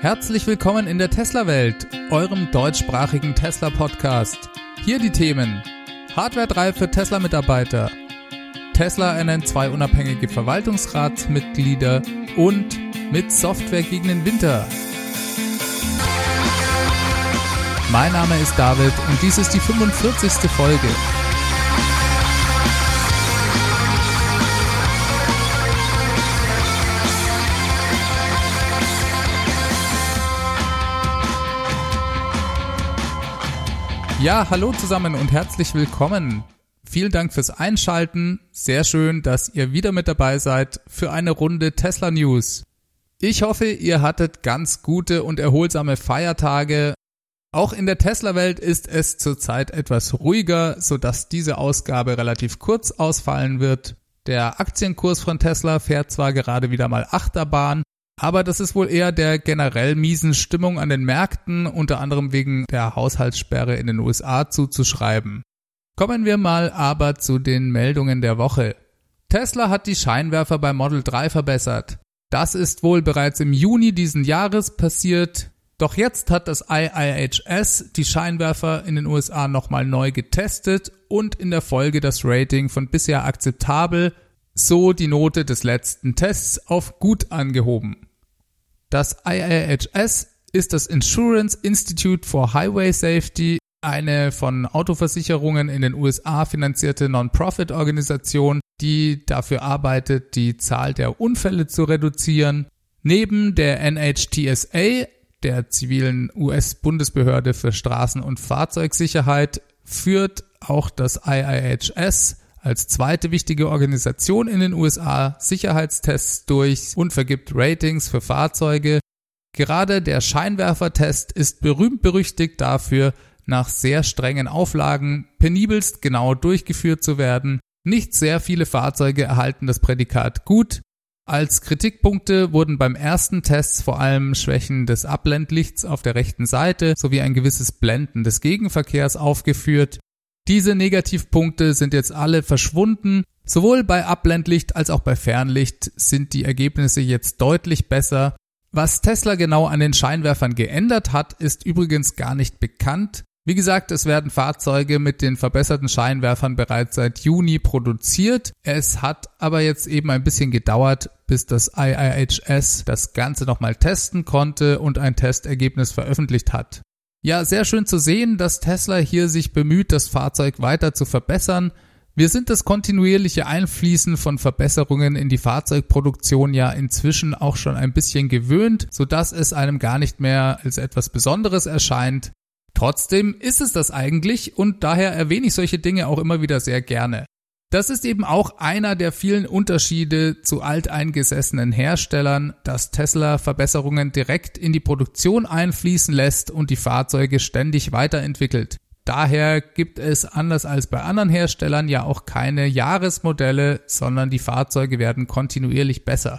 Herzlich willkommen in der Tesla-Welt, eurem deutschsprachigen Tesla-Podcast. Hier die Themen: Hardware 3 für Tesla-Mitarbeiter, Tesla ernennt zwei unabhängige Verwaltungsratsmitglieder und mit Software gegen den Winter. Mein Name ist David und dies ist die 45. Folge. Ja, hallo zusammen und herzlich willkommen. Vielen Dank fürs Einschalten. Sehr schön, dass ihr wieder mit dabei seid für eine Runde Tesla News. Ich hoffe, ihr hattet ganz gute und erholsame Feiertage. Auch in der Tesla-Welt ist es zurzeit etwas ruhiger, sodass diese Ausgabe relativ kurz ausfallen wird. Der Aktienkurs von Tesla fährt zwar gerade wieder mal Achterbahn, aber das ist wohl eher der generell miesen Stimmung an den Märkten, unter anderem wegen der Haushaltssperre in den USA zuzuschreiben. Kommen wir mal aber zu den Meldungen der Woche. Tesla hat die Scheinwerfer bei Model 3 verbessert. Das ist wohl bereits im Juni diesen Jahres passiert. Doch jetzt hat das IIHS die Scheinwerfer in den USA nochmal neu getestet und in der Folge das Rating von bisher akzeptabel, so die Note des letzten Tests auf gut angehoben. Das IIHS ist das Insurance Institute for Highway Safety, eine von Autoversicherungen in den USA finanzierte Non-Profit-Organisation, die dafür arbeitet, die Zahl der Unfälle zu reduzieren. Neben der NHTSA, der zivilen US-Bundesbehörde für Straßen- und Fahrzeugsicherheit, führt auch das IIHS als zweite wichtige Organisation in den USA Sicherheitstests durch und vergibt Ratings für Fahrzeuge. Gerade der Scheinwerfertest ist berühmt berüchtigt dafür, nach sehr strengen Auflagen penibelst genau durchgeführt zu werden. Nicht sehr viele Fahrzeuge erhalten das Prädikat gut. Als Kritikpunkte wurden beim ersten Test vor allem Schwächen des Abblendlichts auf der rechten Seite sowie ein gewisses Blenden des Gegenverkehrs aufgeführt. Diese Negativpunkte sind jetzt alle verschwunden. Sowohl bei Abblendlicht als auch bei Fernlicht sind die Ergebnisse jetzt deutlich besser. Was Tesla genau an den Scheinwerfern geändert hat, ist übrigens gar nicht bekannt. Wie gesagt, es werden Fahrzeuge mit den verbesserten Scheinwerfern bereits seit Juni produziert. Es hat aber jetzt eben ein bisschen gedauert, bis das IIHS das Ganze nochmal testen konnte und ein Testergebnis veröffentlicht hat. Ja, sehr schön zu sehen, dass Tesla hier sich bemüht, das Fahrzeug weiter zu verbessern. Wir sind das kontinuierliche Einfließen von Verbesserungen in die Fahrzeugproduktion ja inzwischen auch schon ein bisschen gewöhnt, sodass es einem gar nicht mehr als etwas Besonderes erscheint. Trotzdem ist es das eigentlich und daher erwähne ich solche Dinge auch immer wieder sehr gerne. Das ist eben auch einer der vielen Unterschiede zu alteingesessenen Herstellern, dass Tesla Verbesserungen direkt in die Produktion einfließen lässt und die Fahrzeuge ständig weiterentwickelt. Daher gibt es anders als bei anderen Herstellern ja auch keine Jahresmodelle, sondern die Fahrzeuge werden kontinuierlich besser.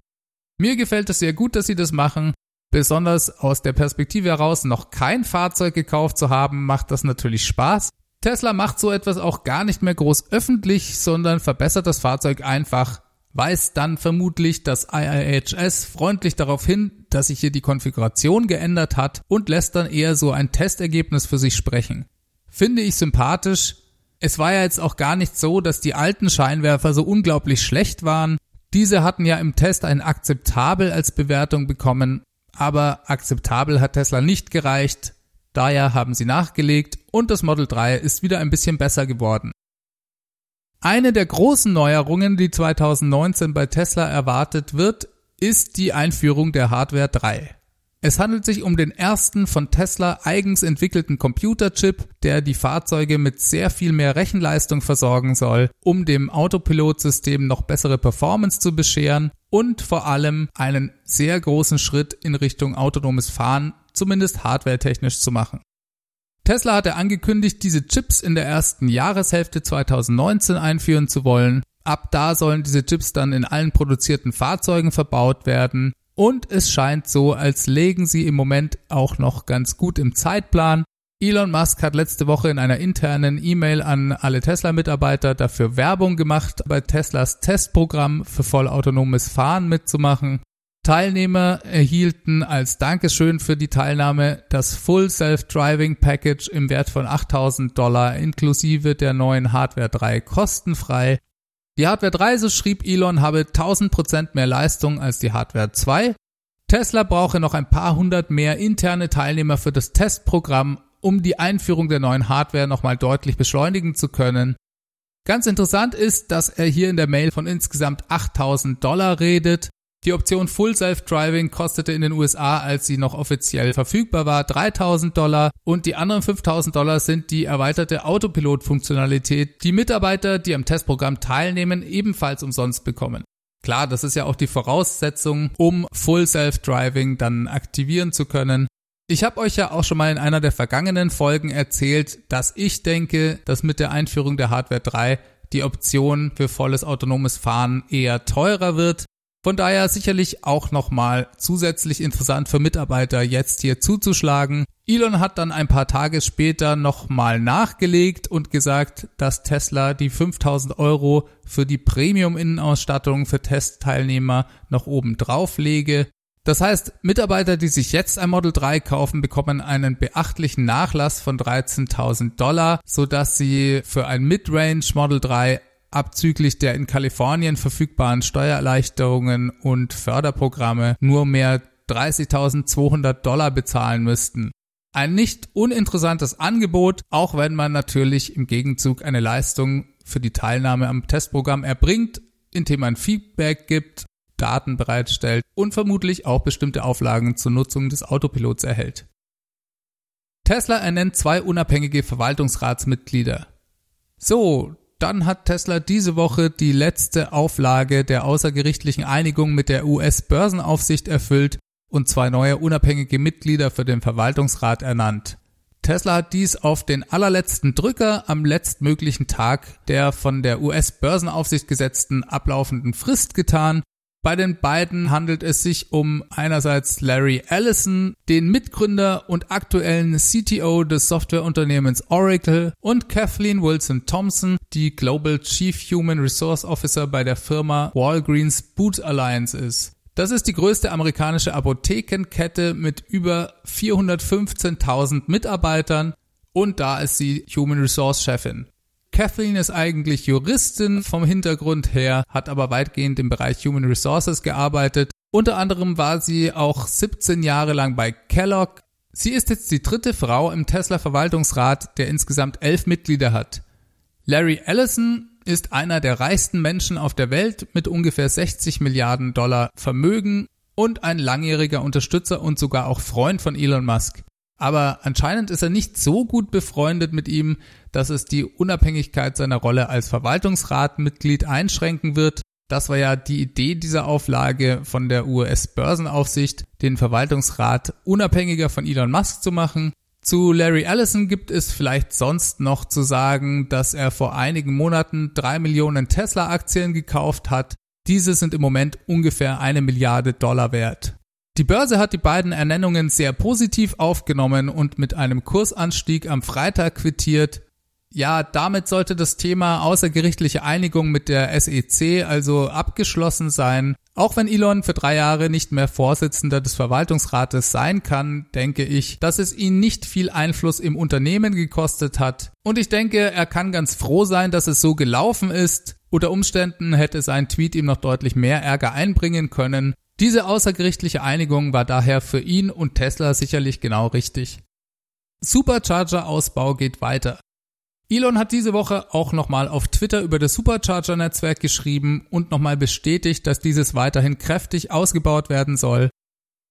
Mir gefällt es sehr gut, dass sie das machen. Besonders aus der Perspektive heraus, noch kein Fahrzeug gekauft zu haben, macht das natürlich Spaß. Tesla macht so etwas auch gar nicht mehr groß öffentlich, sondern verbessert das Fahrzeug einfach, weist dann vermutlich das IIHS freundlich darauf hin, dass sich hier die Konfiguration geändert hat und lässt dann eher so ein Testergebnis für sich sprechen. Finde ich sympathisch. Es war ja jetzt auch gar nicht so, dass die alten Scheinwerfer so unglaublich schlecht waren. Diese hatten ja im Test ein akzeptabel als Bewertung bekommen, aber akzeptabel hat Tesla nicht gereicht. Daher haben sie nachgelegt und das Model 3 ist wieder ein bisschen besser geworden. Eine der großen Neuerungen, die 2019 bei Tesla erwartet wird, ist die Einführung der Hardware 3. Es handelt sich um den ersten von Tesla eigens entwickelten Computerchip, der die Fahrzeuge mit sehr viel mehr Rechenleistung versorgen soll, um dem Autopilotsystem noch bessere Performance zu bescheren und vor allem einen sehr großen Schritt in Richtung autonomes Fahren, zumindest hardwaretechnisch zu machen. Tesla hatte angekündigt, diese Chips in der ersten Jahreshälfte 2019 einführen zu wollen. Ab da sollen diese Chips dann in allen produzierten Fahrzeugen verbaut werden. Und es scheint so, als legen sie im Moment auch noch ganz gut im Zeitplan. Elon Musk hat letzte Woche in einer internen E-Mail an alle Tesla-Mitarbeiter dafür Werbung gemacht, bei Teslas Testprogramm für vollautonomes Fahren mitzumachen. Teilnehmer erhielten als Dankeschön für die Teilnahme das Full Self-Driving Package im Wert von 8000 Dollar inklusive der neuen Hardware 3 kostenfrei. Die Hardware 3, so schrieb Elon, habe 1000% mehr Leistung als die Hardware 2. Tesla brauche noch ein paar hundert mehr interne Teilnehmer für das Testprogramm, um die Einführung der neuen Hardware nochmal deutlich beschleunigen zu können. Ganz interessant ist, dass er hier in der Mail von insgesamt 8000 Dollar redet. Die Option Full Self-Driving kostete in den USA, als sie noch offiziell verfügbar war, 3000 Dollar und die anderen 5000 Dollar sind die erweiterte Autopilot-Funktionalität, die Mitarbeiter, die am Testprogramm teilnehmen, ebenfalls umsonst bekommen. Klar, das ist ja auch die Voraussetzung, um Full Self-Driving dann aktivieren zu können. Ich habe euch ja auch schon mal in einer der vergangenen Folgen erzählt, dass ich denke, dass mit der Einführung der Hardware 3 die Option für volles autonomes Fahren eher teurer wird. Von daher sicherlich auch nochmal zusätzlich interessant für Mitarbeiter jetzt hier zuzuschlagen. Elon hat dann ein paar Tage später nochmal nachgelegt und gesagt, dass Tesla die 5000 Euro für die Premium-Innenausstattung für Testteilnehmer noch oben drauf lege. Das heißt, Mitarbeiter, die sich jetzt ein Model 3 kaufen, bekommen einen beachtlichen Nachlass von 13.000 Dollar, sodass sie für ein Midrange Model 3 abzüglich der in Kalifornien verfügbaren Steuererleichterungen und Förderprogramme nur mehr 30.200 Dollar bezahlen müssten. Ein nicht uninteressantes Angebot, auch wenn man natürlich im Gegenzug eine Leistung für die Teilnahme am Testprogramm erbringt, indem man Feedback gibt, Daten bereitstellt und vermutlich auch bestimmte Auflagen zur Nutzung des Autopilots erhält. Tesla ernennt zwei unabhängige Verwaltungsratsmitglieder. So, dann hat Tesla diese Woche die letzte Auflage der außergerichtlichen Einigung mit der US-Börsenaufsicht erfüllt und zwei neue unabhängige Mitglieder für den Verwaltungsrat ernannt. Tesla hat dies auf den allerletzten Drücker am letztmöglichen Tag der von der US-Börsenaufsicht gesetzten ablaufenden Frist getan bei den beiden handelt es sich um einerseits Larry Ellison, den Mitgründer und aktuellen CTO des Softwareunternehmens Oracle und Kathleen Wilson Thompson, die Global Chief Human Resource Officer bei der Firma Walgreens Boot Alliance ist. Das ist die größte amerikanische Apothekenkette mit über 415.000 Mitarbeitern und da ist sie Human Resource Chefin. Kathleen ist eigentlich Juristin vom Hintergrund her, hat aber weitgehend im Bereich Human Resources gearbeitet. Unter anderem war sie auch 17 Jahre lang bei Kellogg. Sie ist jetzt die dritte Frau im Tesla Verwaltungsrat, der insgesamt elf Mitglieder hat. Larry Ellison ist einer der reichsten Menschen auf der Welt mit ungefähr 60 Milliarden Dollar Vermögen und ein langjähriger Unterstützer und sogar auch Freund von Elon Musk. Aber anscheinend ist er nicht so gut befreundet mit ihm, dass es die Unabhängigkeit seiner Rolle als Verwaltungsratmitglied einschränken wird. Das war ja die Idee dieser Auflage von der US-Börsenaufsicht, den Verwaltungsrat unabhängiger von Elon Musk zu machen. Zu Larry Ellison gibt es vielleicht sonst noch zu sagen, dass er vor einigen Monaten drei Millionen Tesla-Aktien gekauft hat. Diese sind im Moment ungefähr eine Milliarde Dollar wert. Die Börse hat die beiden Ernennungen sehr positiv aufgenommen und mit einem Kursanstieg am Freitag quittiert. Ja, damit sollte das Thema außergerichtliche Einigung mit der SEC also abgeschlossen sein. Auch wenn Elon für drei Jahre nicht mehr Vorsitzender des Verwaltungsrates sein kann, denke ich, dass es ihn nicht viel Einfluss im Unternehmen gekostet hat. Und ich denke, er kann ganz froh sein, dass es so gelaufen ist. Unter Umständen hätte sein Tweet ihm noch deutlich mehr Ärger einbringen können. Diese außergerichtliche Einigung war daher für ihn und Tesla sicherlich genau richtig. Supercharger-Ausbau geht weiter. Elon hat diese Woche auch nochmal auf Twitter über das Supercharger-Netzwerk geschrieben und nochmal bestätigt, dass dieses weiterhin kräftig ausgebaut werden soll.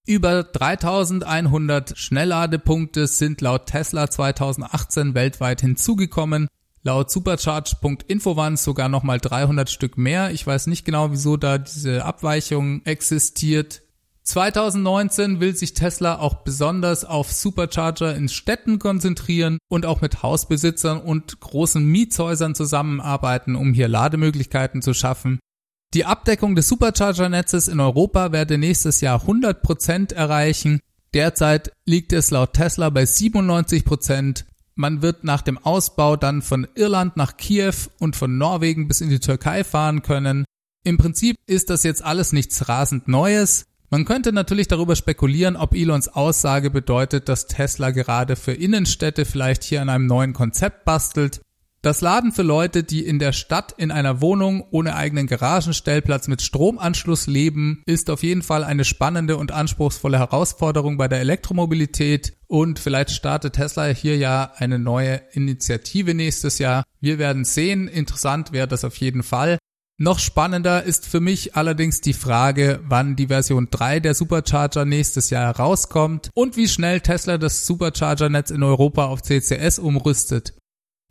Über 3100 Schnellladepunkte sind laut Tesla 2018 weltweit hinzugekommen Laut supercharge.info waren es sogar nochmal 300 Stück mehr. Ich weiß nicht genau, wieso da diese Abweichung existiert. 2019 will sich Tesla auch besonders auf Supercharger in Städten konzentrieren und auch mit Hausbesitzern und großen Mietshäusern zusammenarbeiten, um hier Lademöglichkeiten zu schaffen. Die Abdeckung des Supercharger-Netzes in Europa werde nächstes Jahr 100% erreichen. Derzeit liegt es laut Tesla bei 97%. Man wird nach dem Ausbau dann von Irland nach Kiew und von Norwegen bis in die Türkei fahren können. Im Prinzip ist das jetzt alles nichts rasend Neues. Man könnte natürlich darüber spekulieren, ob Elons Aussage bedeutet, dass Tesla gerade für Innenstädte vielleicht hier an einem neuen Konzept bastelt. Das Laden für Leute, die in der Stadt in einer Wohnung ohne eigenen Garagenstellplatz mit Stromanschluss leben, ist auf jeden Fall eine spannende und anspruchsvolle Herausforderung bei der Elektromobilität und vielleicht startet Tesla hier ja eine neue Initiative nächstes Jahr. Wir werden sehen, interessant wäre das auf jeden Fall. Noch spannender ist für mich allerdings die Frage, wann die Version 3 der Supercharger nächstes Jahr herauskommt und wie schnell Tesla das Supercharger-Netz in Europa auf CCS umrüstet.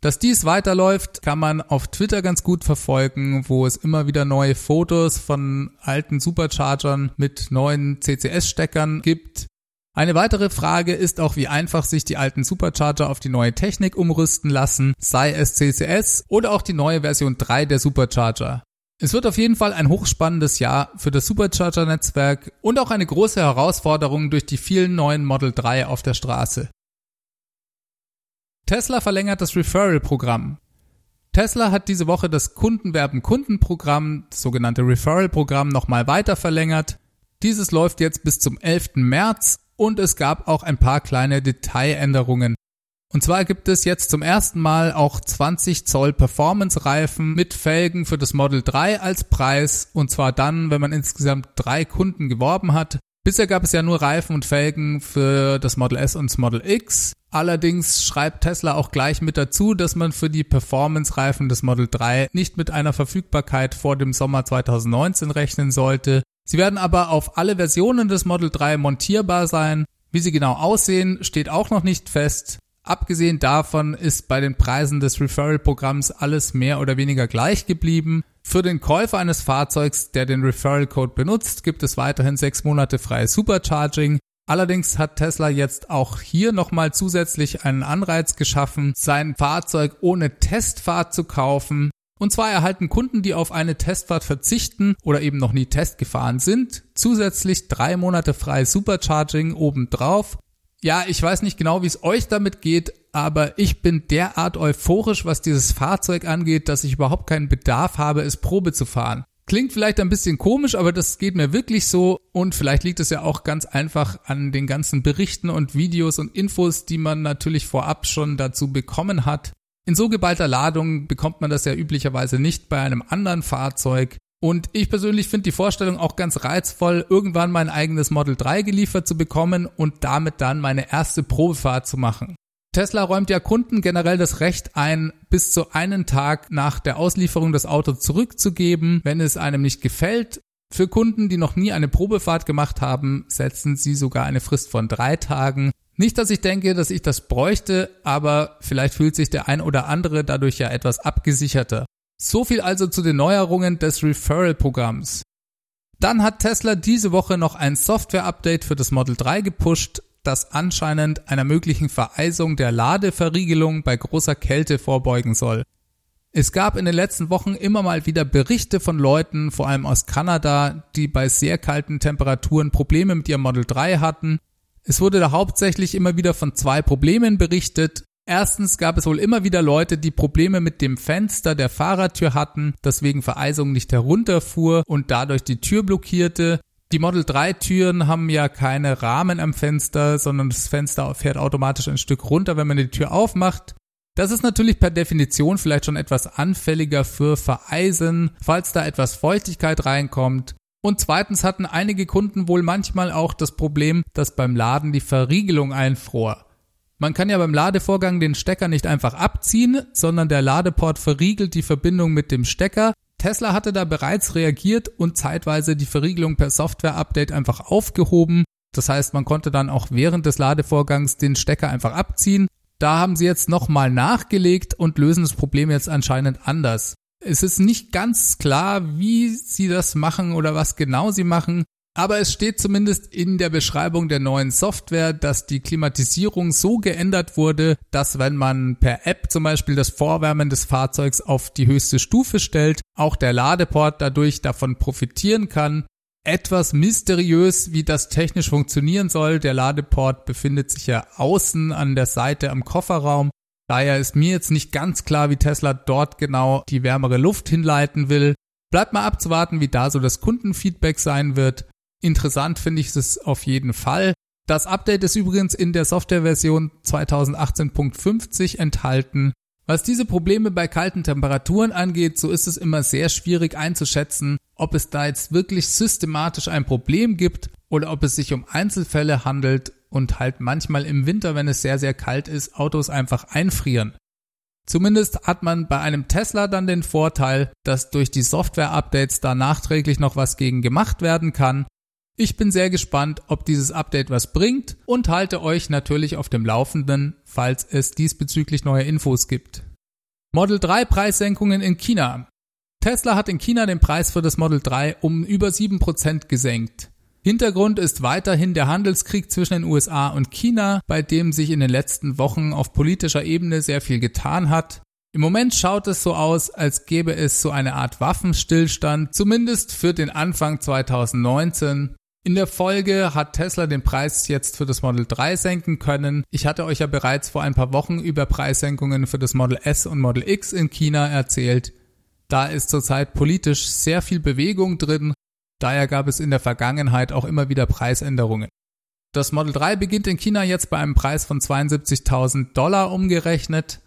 Dass dies weiterläuft, kann man auf Twitter ganz gut verfolgen, wo es immer wieder neue Fotos von alten Superchargern mit neuen CCS-Steckern gibt. Eine weitere Frage ist auch, wie einfach sich die alten Supercharger auf die neue Technik umrüsten lassen, sei es CCS oder auch die neue Version 3 der Supercharger. Es wird auf jeden Fall ein hochspannendes Jahr für das Supercharger-Netzwerk und auch eine große Herausforderung durch die vielen neuen Model 3 auf der Straße. Tesla verlängert das Referral-Programm. Tesla hat diese Woche das Kundenwerben-Kundenprogramm, das sogenannte Referral-Programm, nochmal weiter verlängert. Dieses läuft jetzt bis zum 11. März und es gab auch ein paar kleine Detailänderungen. Und zwar gibt es jetzt zum ersten Mal auch 20 Zoll Performance-Reifen mit Felgen für das Model 3 als Preis und zwar dann, wenn man insgesamt drei Kunden geworben hat. Bisher gab es ja nur Reifen und Felgen für das Model S und das Model X. Allerdings schreibt Tesla auch gleich mit dazu, dass man für die Performance-Reifen des Model 3 nicht mit einer Verfügbarkeit vor dem Sommer 2019 rechnen sollte. Sie werden aber auf alle Versionen des Model 3 montierbar sein. Wie sie genau aussehen, steht auch noch nicht fest. Abgesehen davon ist bei den Preisen des Referral-Programms alles mehr oder weniger gleich geblieben. Für den Käufer eines Fahrzeugs, der den Referral-Code benutzt, gibt es weiterhin sechs Monate freies Supercharging. Allerdings hat Tesla jetzt auch hier nochmal zusätzlich einen Anreiz geschaffen, sein Fahrzeug ohne Testfahrt zu kaufen. Und zwar erhalten Kunden, die auf eine Testfahrt verzichten oder eben noch nie Test gefahren sind, zusätzlich drei Monate freies Supercharging obendrauf ja, ich weiß nicht genau, wie es euch damit geht, aber ich bin derart euphorisch, was dieses Fahrzeug angeht, dass ich überhaupt keinen Bedarf habe, es Probe zu fahren. Klingt vielleicht ein bisschen komisch, aber das geht mir wirklich so und vielleicht liegt es ja auch ganz einfach an den ganzen Berichten und Videos und Infos, die man natürlich vorab schon dazu bekommen hat. In so geballter Ladung bekommt man das ja üblicherweise nicht bei einem anderen Fahrzeug. Und ich persönlich finde die Vorstellung auch ganz reizvoll, irgendwann mein eigenes Model 3 geliefert zu bekommen und damit dann meine erste Probefahrt zu machen. Tesla räumt ja Kunden generell das Recht ein, bis zu einen Tag nach der Auslieferung das Auto zurückzugeben, wenn es einem nicht gefällt. Für Kunden, die noch nie eine Probefahrt gemacht haben, setzen sie sogar eine Frist von drei Tagen. Nicht, dass ich denke, dass ich das bräuchte, aber vielleicht fühlt sich der ein oder andere dadurch ja etwas abgesicherter. So viel also zu den Neuerungen des Referral-Programms. Dann hat Tesla diese Woche noch ein Software-Update für das Model 3 gepusht, das anscheinend einer möglichen Vereisung der Ladeverriegelung bei großer Kälte vorbeugen soll. Es gab in den letzten Wochen immer mal wieder Berichte von Leuten, vor allem aus Kanada, die bei sehr kalten Temperaturen Probleme mit ihrem Model 3 hatten. Es wurde da hauptsächlich immer wieder von zwei Problemen berichtet. Erstens gab es wohl immer wieder Leute, die Probleme mit dem Fenster der Fahrertür hatten, das wegen Vereisung nicht herunterfuhr und dadurch die Tür blockierte. Die Model 3 Türen haben ja keine Rahmen am Fenster, sondern das Fenster fährt automatisch ein Stück runter, wenn man die Tür aufmacht. Das ist natürlich per Definition vielleicht schon etwas anfälliger für Vereisen, falls da etwas Feuchtigkeit reinkommt. Und zweitens hatten einige Kunden wohl manchmal auch das Problem, dass beim Laden die Verriegelung einfror. Man kann ja beim Ladevorgang den Stecker nicht einfach abziehen, sondern der Ladeport verriegelt die Verbindung mit dem Stecker. Tesla hatte da bereits reagiert und zeitweise die Verriegelung per Software-Update einfach aufgehoben. Das heißt, man konnte dann auch während des Ladevorgangs den Stecker einfach abziehen. Da haben sie jetzt nochmal nachgelegt und lösen das Problem jetzt anscheinend anders. Es ist nicht ganz klar, wie sie das machen oder was genau sie machen. Aber es steht zumindest in der Beschreibung der neuen Software, dass die Klimatisierung so geändert wurde, dass wenn man per App zum Beispiel das Vorwärmen des Fahrzeugs auf die höchste Stufe stellt, auch der Ladeport dadurch davon profitieren kann. Etwas mysteriös, wie das technisch funktionieren soll. Der Ladeport befindet sich ja außen an der Seite am Kofferraum. Daher ist mir jetzt nicht ganz klar, wie Tesla dort genau die wärmere Luft hinleiten will. Bleibt mal abzuwarten, wie da so das Kundenfeedback sein wird. Interessant finde ich es auf jeden Fall. Das Update ist übrigens in der Softwareversion 2018.50 enthalten. Was diese Probleme bei kalten Temperaturen angeht, so ist es immer sehr schwierig einzuschätzen, ob es da jetzt wirklich systematisch ein Problem gibt oder ob es sich um Einzelfälle handelt und halt manchmal im Winter, wenn es sehr, sehr kalt ist, Autos einfach einfrieren. Zumindest hat man bei einem Tesla dann den Vorteil, dass durch die Software-Updates da nachträglich noch was gegen gemacht werden kann ich bin sehr gespannt, ob dieses Update was bringt und halte euch natürlich auf dem Laufenden, falls es diesbezüglich neue Infos gibt. Model 3 Preissenkungen in China. Tesla hat in China den Preis für das Model 3 um über 7% gesenkt. Hintergrund ist weiterhin der Handelskrieg zwischen den USA und China, bei dem sich in den letzten Wochen auf politischer Ebene sehr viel getan hat. Im Moment schaut es so aus, als gäbe es so eine Art Waffenstillstand, zumindest für den Anfang 2019. In der Folge hat Tesla den Preis jetzt für das Model 3 senken können. Ich hatte euch ja bereits vor ein paar Wochen über Preissenkungen für das Model S und Model X in China erzählt. Da ist zurzeit politisch sehr viel Bewegung drin, daher gab es in der Vergangenheit auch immer wieder Preisänderungen. Das Model 3 beginnt in China jetzt bei einem Preis von 72.000 Dollar umgerechnet.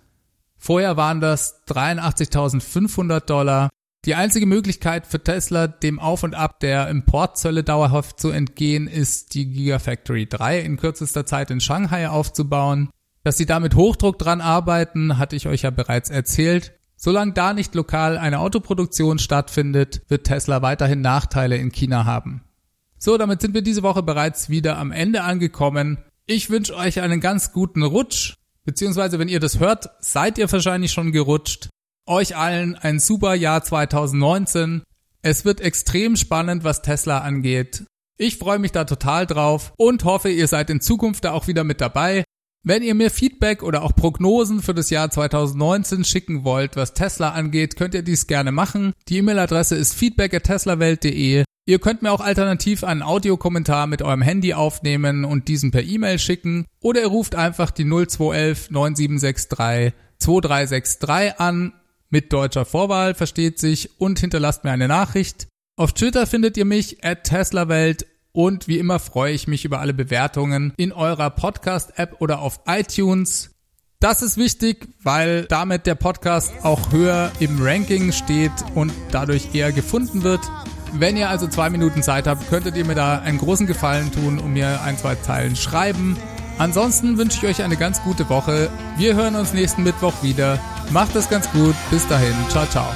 Vorher waren das 83.500 Dollar. Die einzige Möglichkeit für Tesla, dem Auf und Ab der Importzölle dauerhaft zu entgehen, ist die Gigafactory 3 in kürzester Zeit in Shanghai aufzubauen. Dass sie damit Hochdruck dran arbeiten, hatte ich euch ja bereits erzählt. Solange da nicht lokal eine Autoproduktion stattfindet, wird Tesla weiterhin Nachteile in China haben. So, damit sind wir diese Woche bereits wieder am Ende angekommen. Ich wünsche euch einen ganz guten Rutsch, beziehungsweise wenn ihr das hört, seid ihr wahrscheinlich schon gerutscht. Euch allen ein super Jahr 2019. Es wird extrem spannend, was Tesla angeht. Ich freue mich da total drauf und hoffe, ihr seid in Zukunft da auch wieder mit dabei. Wenn ihr mir Feedback oder auch Prognosen für das Jahr 2019 schicken wollt, was Tesla angeht, könnt ihr dies gerne machen. Die E-Mail-Adresse ist feedback@teslawelt.de. Ihr könnt mir auch alternativ einen Audiokommentar mit eurem Handy aufnehmen und diesen per E-Mail schicken oder ihr ruft einfach die 0211 9763 2363 an mit deutscher Vorwahl, versteht sich, und hinterlasst mir eine Nachricht. Auf Twitter findet ihr mich at TeslaWelt und wie immer freue ich mich über alle Bewertungen in eurer Podcast-App oder auf iTunes. Das ist wichtig, weil damit der Podcast auch höher im Ranking steht und dadurch eher gefunden wird. Wenn ihr also zwei Minuten Zeit habt, könntet ihr mir da einen großen Gefallen tun und mir ein, zwei Zeilen schreiben. Ansonsten wünsche ich euch eine ganz gute Woche. Wir hören uns nächsten Mittwoch wieder. Macht es ganz gut. Bis dahin. Ciao, ciao.